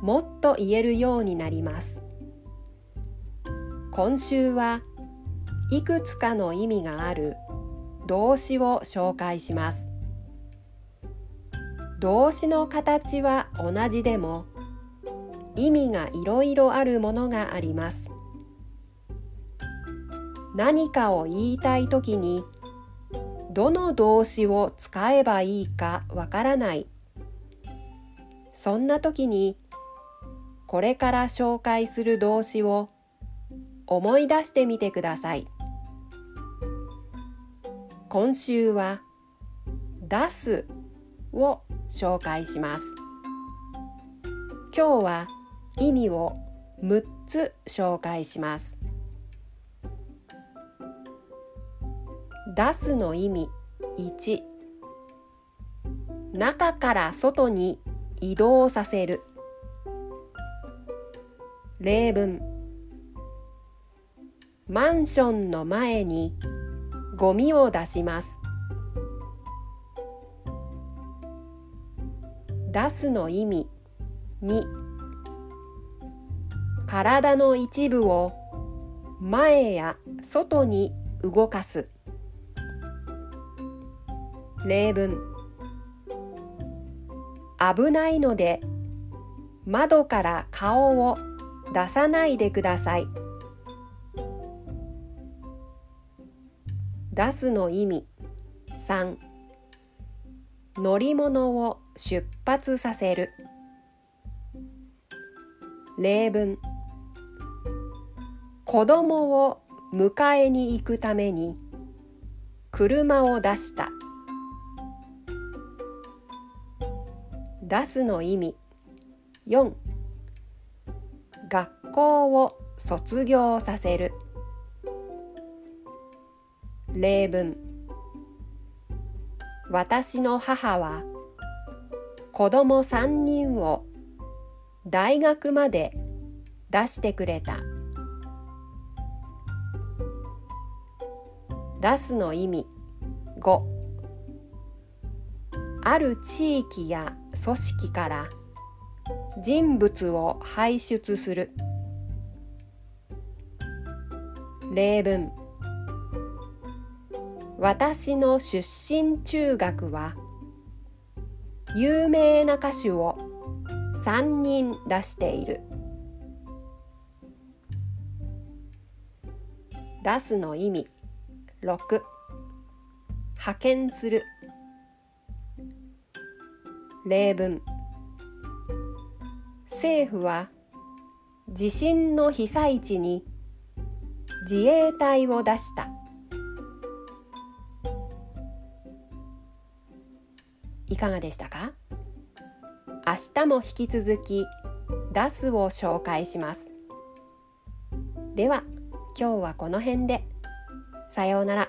もっと言えるようになります。今週はいくつかの意味がある動詞を紹介します。動詞の形は同じでも意味がいろいろあるものがあります。何かを言いたいときにどの動詞を使えばいいかわからない。そんな時にこれから紹介する動詞を思い出してみてください。今週は出すを紹介します。今日は意味を6つ紹介します。出すの意味1中から外に移動させる。例文。マンションの前にゴミを出します。出すの意味2体の一部を前や外に動かす。例文。危ないので窓から顔を出さないでください。出すの意味。3乗り物を出発させる。例文。子供を迎えに行くために。車を出した。出すの意味。4校を卒業させる。例文。私の母は子供3人を大学まで出してくれた。出すの意味。5ある地域や組織から人物を輩出する。例文。私の出身中学は有名な歌手を3人出している。出すの意味。6派遣する。例文。政府は地震の被災地に自衛隊を出した。いかがでしたか？明日も引き続き出すを紹介します。では今日はこの辺で。さようなら。